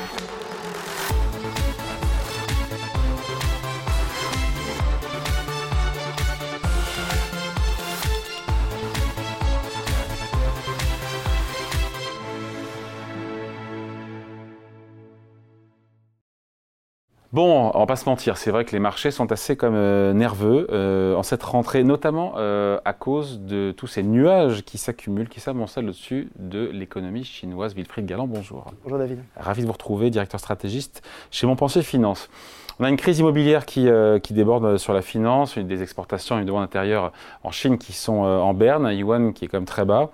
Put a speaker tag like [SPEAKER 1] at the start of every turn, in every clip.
[SPEAKER 1] Thank you. Bon, on va pas se mentir, c'est vrai que les marchés sont assez comme euh, nerveux euh, en cette rentrée, notamment euh, à cause de tous ces nuages qui s'accumulent, qui s'amoncellent au-dessus de l'économie chinoise. Wilfried Galland, bonjour.
[SPEAKER 2] Bonjour David.
[SPEAKER 1] Ravi de vous retrouver, directeur stratégiste chez Montpensier Finance. On a une crise immobilière qui, qui déborde sur la finance, une des exportations et une demande intérieure en Chine qui sont en berne, un yuan qui est quand même très bas.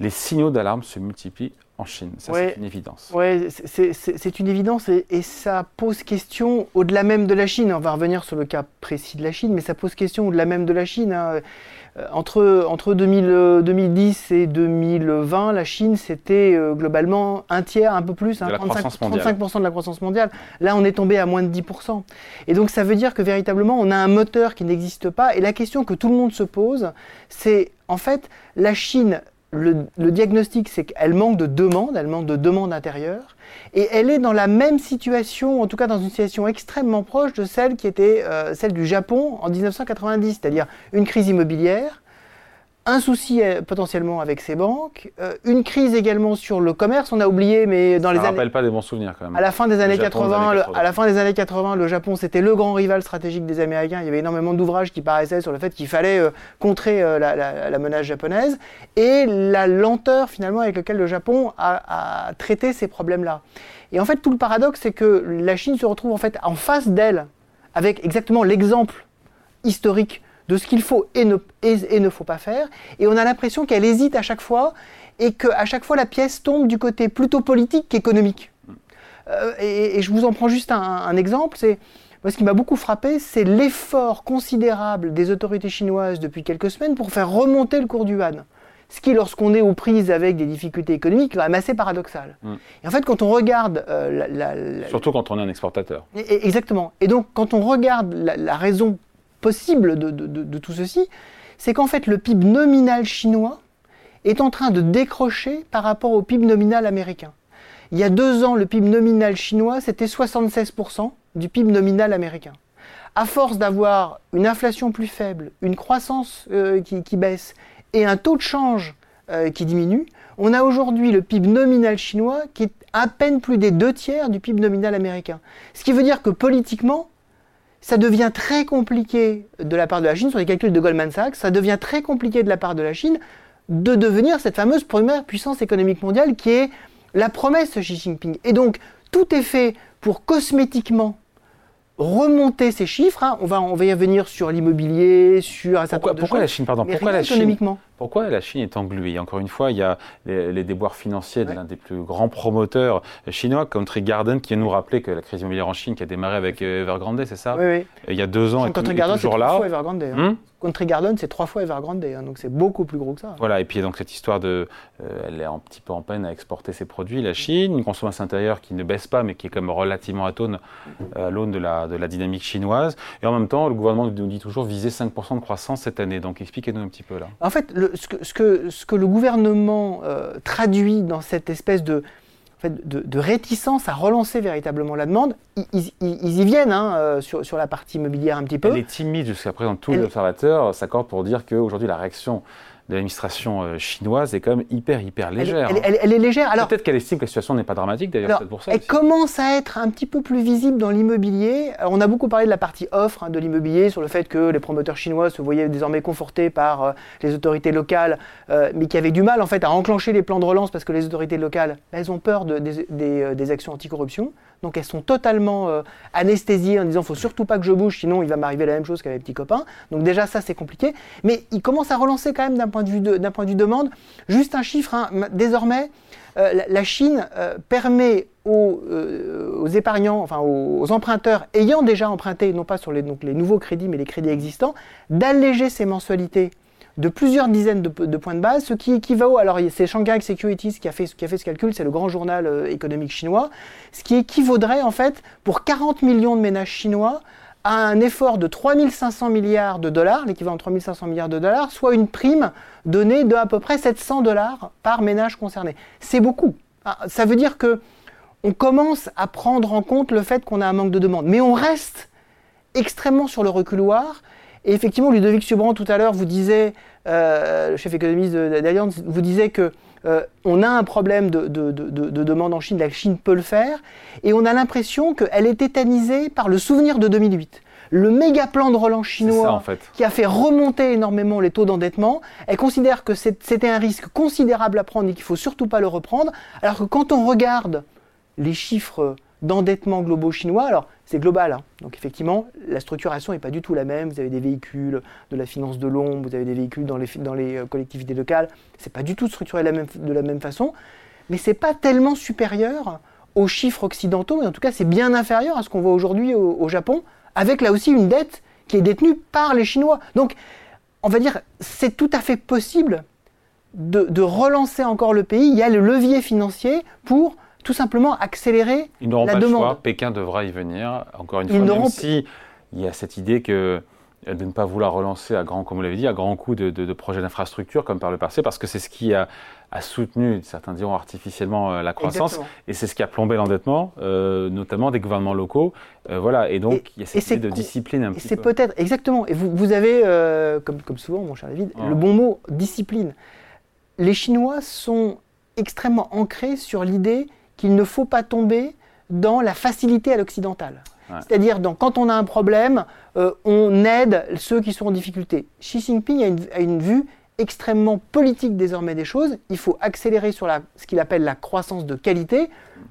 [SPEAKER 1] Les signaux d'alarme se multiplient en Chine. Ça, c'est une évidence.
[SPEAKER 2] Oui, c'est une évidence et, ça pose question au-delà même de la Chine. On va revenir sur le cas précis de la Chine, mais ça pose question au-delà même de la Chine. Hein. Euh, entre, entre 2010 et 2020, la Chine, c'était euh, globalement un tiers, un peu plus,
[SPEAKER 1] hein, 35%,
[SPEAKER 2] 35 de la croissance mondiale. Là, on est tombé à moins de 10%. Et donc, ça veut dire que véritablement, on a un moteur qui n'existe pas. Et la question que tout le monde se pose, c'est en fait, la Chine le, diagnostic, c'est qu'elle manque de demande, elle manque de demande intérieure, et elle est dans la même situation, en tout cas dans une situation extrêmement proche de celle qui était euh, celle du Japon en 1990, c'est-à-dire une crise immobilière, un souci euh, potentiellement avec ses banques, euh, une crise également sur le commerce. On a oublié, mais dans
[SPEAKER 1] Ça
[SPEAKER 2] les
[SPEAKER 1] rappelle pas des bons souvenirs quand même.
[SPEAKER 2] À la fin des années, 80, à la fin des années 80, le Japon c'était le grand rival stratégique des Américains. Il y avait énormément d'ouvrages qui paraissaient sur le fait qu'il fallait euh, contrer la, menace japonaise et la lenteur finalement avec laquelle le Japon a, a traité ces problèmes-là. Et en fait, tout le paradoxe, c'est que la Chine se retrouve en fait en face d'elle avec exactement l'exemple historique de ce qu'il faut et ne, et, ne faut pas faire. Et on a l'impression qu'elle hésite à chaque fois et qu'à chaque fois la pièce tombe du côté plutôt politique qu'économique. Euh, et, je vous en prends juste un, exemple. C'est moi, ce qui m'a beaucoup frappé, c'est l'effort considérable des autorités chinoises depuis quelques semaines pour faire remonter le cours du yuan. Ce qui, lorsqu'on est aux prises avec des difficultés économiques, est quand même assez paradoxal. Mm. Et en fait, quand on regarde... Euh,
[SPEAKER 1] la, Surtout quand on est un exportateur.
[SPEAKER 2] exactement. Et donc, quand on regarde la, raison possible de, tout ceci, c'est qu'en fait le PIB nominal chinois est en train de décrocher par rapport au PIB nominal américain. Il y a deux ans, le PIB nominal chinois, c'était 76% du PIB nominal américain. À force d'avoir une inflation plus faible, une croissance euh, qui, baisse et un taux de change euh, qui diminue, on a aujourd'hui le PIB nominal chinois qui est à peine plus des deux tiers du PIB nominal américain. Ce qui veut dire que politiquement, ça devient très compliqué de la part de la Chine, sur les calculs de Goldman Sachs, ça devient très compliqué de la part de la Chine de devenir cette fameuse première puissance économique mondiale qui est la promesse de Xi Jinping. Et donc, tout est fait pour cosmétiquement remonter ces chiffres. Hein. On, va, on va y revenir sur l'immobilier, sur un
[SPEAKER 1] certain pourquoi, pourquoi la Chine, pardon, pourquoi la Chine, pourquoi la Chine est engluée Encore une fois, il y a les, déboires financiers de l'un des plus grands promoteurs chinois, Country Garden, qui nous rappeler que la crise immobilière en Chine, qui a démarré avec Evergrande, c'est ça?
[SPEAKER 2] Oui, oui.
[SPEAKER 1] Il y a deux ans,
[SPEAKER 2] Country Garden, toujours là. Fois Evergrande, hein. Hmm? Country Garden, c'est trois fois Evergrande, hein, donc c'est beaucoup plus gros que ça.
[SPEAKER 1] Voilà, et puis donc cette histoire de, euh, elle est un petit peu en peine à exporter ses produits, la Chine, une consommation intérieure qui ne baisse pas, mais qui est même relativement euh, à l'aune de la, de la dynamique chinoise. Et en même temps, le gouvernement nous dit toujours viser 5% de croissance cette année. Donc expliquez-nous un petit peu là.
[SPEAKER 2] En fait, le, ce, que, ce, que, ce, que, le gouvernement euh, traduit dans cette espèce de de, réticence à relancer véritablement la demande. Ils, y viennent hein, euh, sur, sur, la partie immobilière un petit peu.
[SPEAKER 1] Elle est timide jusqu'à présent. Tous les observateurs s'accordent pour dire qu'aujourd'hui, la réaction de l'administration euh, chinoise est quand même hyper, hyper légère.
[SPEAKER 2] Elle, est légère. Alors,
[SPEAKER 1] Peut-être qu'elle estime que la situation n'est pas dramatique d'ailleurs,
[SPEAKER 2] pour ça. Elle commence à être un petit peu plus visible dans l'immobilier. On a beaucoup parlé de la partie offre hein, de l'immobilier, sur le fait que les promoteurs chinois se voyaient désormais confortés par euh, les autorités locales, euh, mais qui avaient du mal en fait à enclencher les plans de relance parce que les autorités locales, elles ont peur de, des, des, des actions anticorruption. Donc elles sont totalement euh, anesthésiées en disant faut surtout pas que je bouge, sinon il va m'arriver la même chose qu'avec les petits copains. Donc déjà ça c'est compliqué. Mais il commence à relancer quand même d'un point de vue d'un de demande. Juste un chiffre. Hein. désormais, euh, la, Chine euh, permet aux, épargnants, enfin aux, emprunteurs ayant déjà emprunté, non pas sur les, les nouveaux crédits, mais les crédits existants, d'alléger ses mensualités de plusieurs dizaines de, points de base, ce qui équivaut, alors c'est Shanghai Securities qui a fait, ce calcul, c'est le grand journal euh, économique chinois, ce qui équivaudrait en fait pour 40 millions de ménages chinois à un effort de 3500 milliards de dollars, l'équivalent de 3500 milliards de dollars, soit une prime donnée de à peu près 700 dollars par ménage concerné. C'est beaucoup. Ah, ça veut dire que on commence à prendre en compte le fait qu'on a un manque de demande. Mais on reste extrêmement sur le reculoir. Et effectivement, Ludovic Subran, tout à l'heure, vous disait, euh, le chef économiste d'Allianz, vous disait que euh, on a un problème de, demande en Chine, la Chine peut le faire, et on a l'impression qu'elle est tétanisée par le souvenir de 2008 le méga plan de relance chinois qui a fait remonter énormément les taux d'endettement, elle considère que c'était un risque considérable à prendre et qu'il ne faut surtout pas le reprendre, alors que quand on regarde les chiffres d'endettement globaux chinois, alors c'est global, hein. donc effectivement la structuration n'est pas du tout la même, vous avez des véhicules de la finance de l'ombre, vous avez des véhicules dans les, euh, collectivités locales, c'est pas du tout structuré de la même, façon, mais c'est pas tellement supérieur aux chiffres occidentaux, mais en tout cas c'est bien inférieur à ce qu'on voit aujourd'hui au Japon, avec là aussi une dette qui est détenue par les Chinois. Donc, on va dire, c'est tout à fait possible de, relancer encore le pays. Il y a le levier financier pour tout simplement accélérer
[SPEAKER 1] Ils n'auront
[SPEAKER 2] la
[SPEAKER 1] pas
[SPEAKER 2] demande.
[SPEAKER 1] Le choix. Pékin devra y venir. Encore une fois, même si il y a cette idée que euh, de ne pas vouloir relancer à grand, comme vous l'avez dit, à grand coup de, projets d'infrastructure comme par le passé, parce que c'est ce qui a, soutenu, certains diront artificiellement, euh, la croissance, et c'est ce qui a plombé l'endettement, euh, notamment des gouvernements locaux. voilà, et donc il y a cette idée de discipline un
[SPEAKER 2] petit C'est peut-être, exactement, et vous, vous avez, comme, comme, souvent, mon cher David, le bon mot, discipline. Les Chinois sont extrêmement ancrés sur l'idée qu'il ne faut pas tomber dans la facilité à l'occidental. C'est-à-dire, quand on a un problème, euh, on aide ceux qui sont en difficulté. Xi Jinping a une, vue extrêmement politique désormais des choses. Il faut accélérer sur la, ce qu'il appelle la croissance de qualité.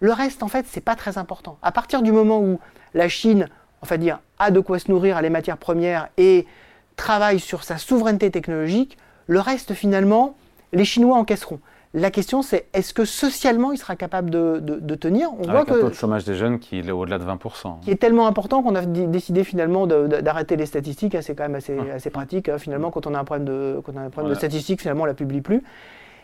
[SPEAKER 2] Le reste, en fait, c'est pas très important. À partir du moment où la Chine, enfin dire, a de quoi se nourrir à les matières premières et travaille sur sa souveraineté technologique, le reste, finalement, les Chinois encaisseront. La question, c'est est-ce que socialement, il sera capable de, tenir?
[SPEAKER 1] On voit que, un taux de chômage des jeunes qui est au-delà de 20%.
[SPEAKER 2] Qui est tellement important qu'on a décidé finalement d'arrêter les statistiques. C'est quand même assez, ah. assez pratique. Hein. Finalement, quand on a un problème de, quand on a un problème de statistiques, finalement, on ne la publie plus.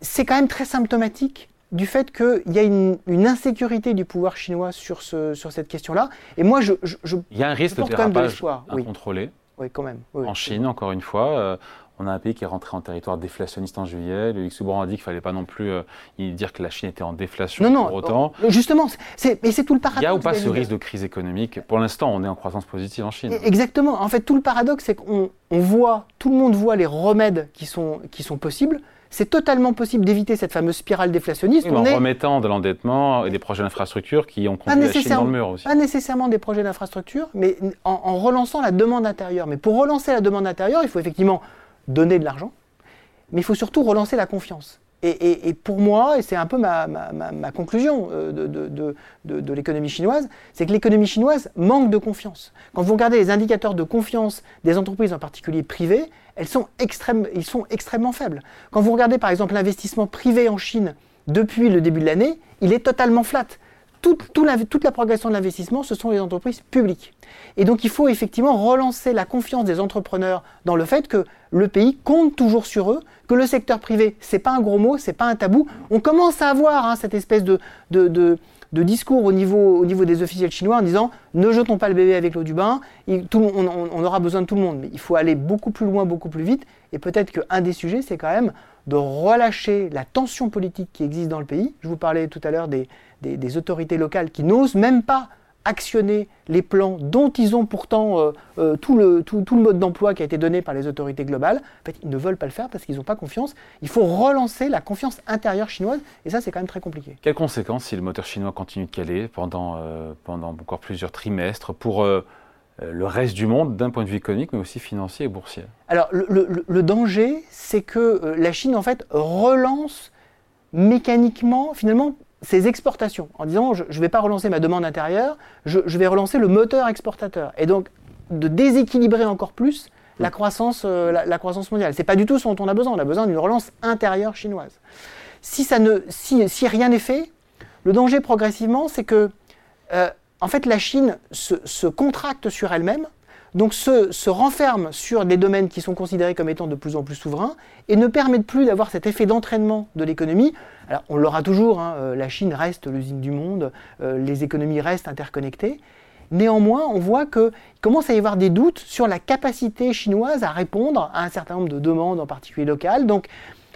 [SPEAKER 2] C'est quand même très symptomatique du fait qu'il y a une, insécurité du pouvoir chinois sur, ce, sur cette question-là. Et moi, je,
[SPEAKER 1] il y a un risque de dérapage incontrôlé.
[SPEAKER 2] Oui. quand même.
[SPEAKER 1] en Chine, encore une fois, euh, on a un pays qui est rentré en territoire déflationniste en juillet. Le Luxembourg a dit qu'il ne fallait pas non plus euh, dire que la Chine était en déflation non, non, pour autant.
[SPEAKER 2] Euh, justement, c'est, mais c'est tout le paradoxe.
[SPEAKER 1] Il y a ou pas ce risque de crise économique? Pour l'instant, on est en croissance positive en Chine.
[SPEAKER 2] Exactement. En fait, tout le paradoxe, c'est qu'on voit, tout le monde voit les remèdes qui sont, qui sont possibles. C'est totalement possible d'éviter cette fameuse spirale déflationniste.
[SPEAKER 1] en remettant de l'endettement et des projets d'infrastructure qui ont conduit la Chine dans le mur aussi.
[SPEAKER 2] Pas nécessairement des projets d'infrastructure, mais en, en relançant la demande intérieure. Mais pour relancer la demande intérieure, il faut effectivement donner de l'argent, mais il faut surtout relancer la confiance. Et, pour moi, et c'est un peu ma, conclusion euh, de, l'économie chinoise, c'est que l'économie chinoise manque de confiance. Quand vous regardez les indicateurs de confiance des entreprises, en particulier privées, elles ils sont extrêmement faibles. Quand vous regardez par exemple l'investissement privé en Chine depuis le début de l'année, il est totalement flat toute, la, progression de l'investissement, ce sont les entreprises publiques. Et donc il faut effectivement relancer la confiance des entrepreneurs dans le fait que le pays compte toujours sur eux, que le secteur privé, c'est pas un gros mot, c'est pas un tabou. On commence à avoir hein, cette espèce de, discours au niveau, des officiels chinois en disant ne jetons pas le bébé avec l'eau du bain, on, aura besoin de tout le monde. Mais il faut aller beaucoup plus loin, beaucoup plus vite. Et peut-être qu'un des sujets, c'est quand même de relâcher la tension politique qui existe dans le pays. Je vous parlais tout à l'heure des, des, autorités locales qui n'osent même pas actionner les plans dont ils ont pourtant euh, euh, tout, le, tout, le mode d'emploi qui a été donné par les autorités globales. En fait, ils ne veulent pas le faire parce qu'ils n'ont pas confiance. Il faut relancer la confiance intérieure chinoise et ça, c'est quand même très compliqué.
[SPEAKER 1] Quelles conséquences si le moteur chinois continue de caler pendant, euh, pendant encore plusieurs trimestres pour le reste du monde d'un point de vue économique, mais aussi financier et boursier
[SPEAKER 2] Alors, le, le danger, c'est que la Chine, en fait, relance mécaniquement, finalement, ces exportations, en disant je ne vais pas relancer ma demande intérieure, je, vais relancer le moteur exportateur. Et donc de déséquilibrer encore plus la mm. croissance, euh, la, croissance mondiale. Ce n'est pas du tout ce dont on a besoin, on a besoin d'une relance intérieure chinoise. Si, ça ne, si, si rien n'est fait, le danger progressivement, c'est que euh, en fait, la Chine se, contracte sur elle-même, donc se, se, renferme sur des domaines qui sont considérés comme étant de plus en plus souverains et ne permettent plus d'avoir cet effet d'entraînement de l'économie. Alors on l'aura toujours, hein, euh, la Chine reste l'usine du monde, euh, les économies restent interconnectées. Néanmoins, on voit qu'il commence à y avoir des doutes sur la capacité chinoise à répondre à un certain nombre de demandes, en particulier locales. Donc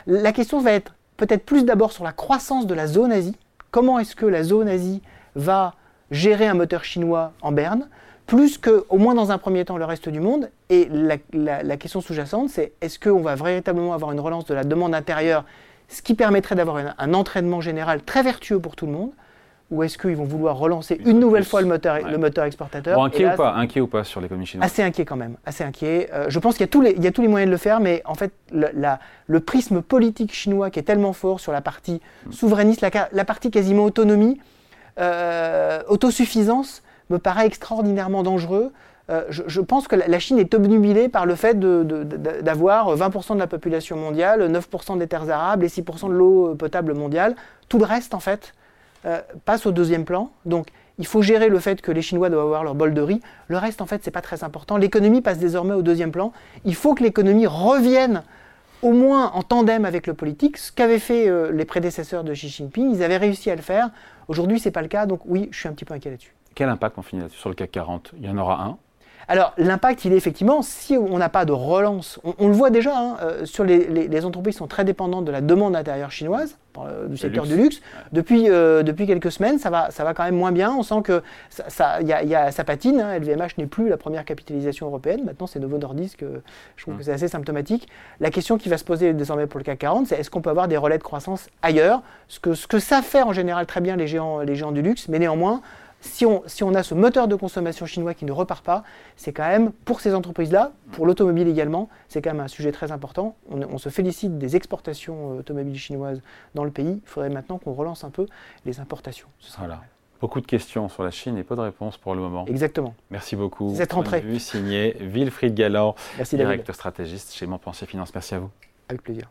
[SPEAKER 2] la question va être peut-être plus d'abord sur la croissance de la zone Asie. Comment est-ce que la zone Asie va gérer un moteur chinois en berne, plus que, au moins dans un premier temps, le reste du monde. Et la, question sous-jacente, c'est est-ce qu'on va véritablement avoir une relance de la demande intérieure, ce qui permettrait d'avoir un entraînement général très vertueux pour tout le monde ou est-ce qu'ils vont vouloir relancer une nouvelle fois le moteur, le moteur exportateur?
[SPEAKER 1] Bon, inquiet, ou pas, inquiet ou pas sur l'économie chinoise?
[SPEAKER 2] Assez inquiet quand même, assez inquiet. Euh, je pense qu'il y, a tous les, il y a tous les moyens de le faire, mais en fait, le, la, le prisme politique chinois qui est tellement fort sur la partie hmm. souverainiste, la, la, partie quasiment autonomie, euh, autosuffisance, me paraît extraordinairement dangereux. Euh, je, pense que la, Chine est obnubilée par le fait d'avoir 20% de la population mondiale, 9% des terres arables et 6% de l'eau potable mondiale. Tout le reste, en fait, euh, passe au deuxième plan. Donc, il faut gérer le fait que les Chinois doivent avoir leur bol de riz. Le reste, en fait, c'est pas très important. L'économie passe désormais au deuxième plan. Il faut que l'économie revienne au moins en tandem avec le politique, ce qu'avaient fait euh, les prédécesseurs de Xi Jinping. Ils avaient réussi à le faire. Aujourd'hui, c'est pas le cas. Donc, oui, je suis un petit peu inquiet là-dessus.
[SPEAKER 1] Quel impact on finit là-dessus sur le CAC 40 Il y en aura un
[SPEAKER 2] alors l'impact, il est effectivement, si on n'a pas de relance, on, le voit déjà, hein, euh, sur les, entreprises qui sont très dépendantes de la demande intérieure chinoise, euh, du secteur du luxe. Depuis, euh, depuis quelques semaines, ça va, ça va quand même moins bien. On sent que ça, ça, y a, ça patine. LVMH hein. n'est plus la première capitalisation européenne. Maintenant, c'est Novo Nordisk. je trouve mmh. que c'est assez symptomatique. La question qui va se poser désormais pour le CAC 40, c'est est-ce qu'on peut avoir des relais de croissance ailleurs? Ce que, ce que ça fait en général très bien les géants, les géants du luxe, mais néanmoins, si on, a ce moteur de consommation chinois qui ne repart pas, c'est quand même, pour ces entreprises-là, pour l'automobile également, c'est quand même un sujet très important. On, se félicite des exportations euh, automobiles chinoises dans le pays. Il faudrait maintenant qu'on relance un peu les importations.
[SPEAKER 1] voilà. Beaucoup de questions sur la Chine et peu de réponses pour le moment.
[SPEAKER 2] Exactement.
[SPEAKER 1] Merci beaucoup.
[SPEAKER 2] Cette rentrée.
[SPEAKER 1] Vue signé Wilfried Galland, directeur stratégiste chez Montpensier Finance. Merci à vous.
[SPEAKER 2] Avec plaisir.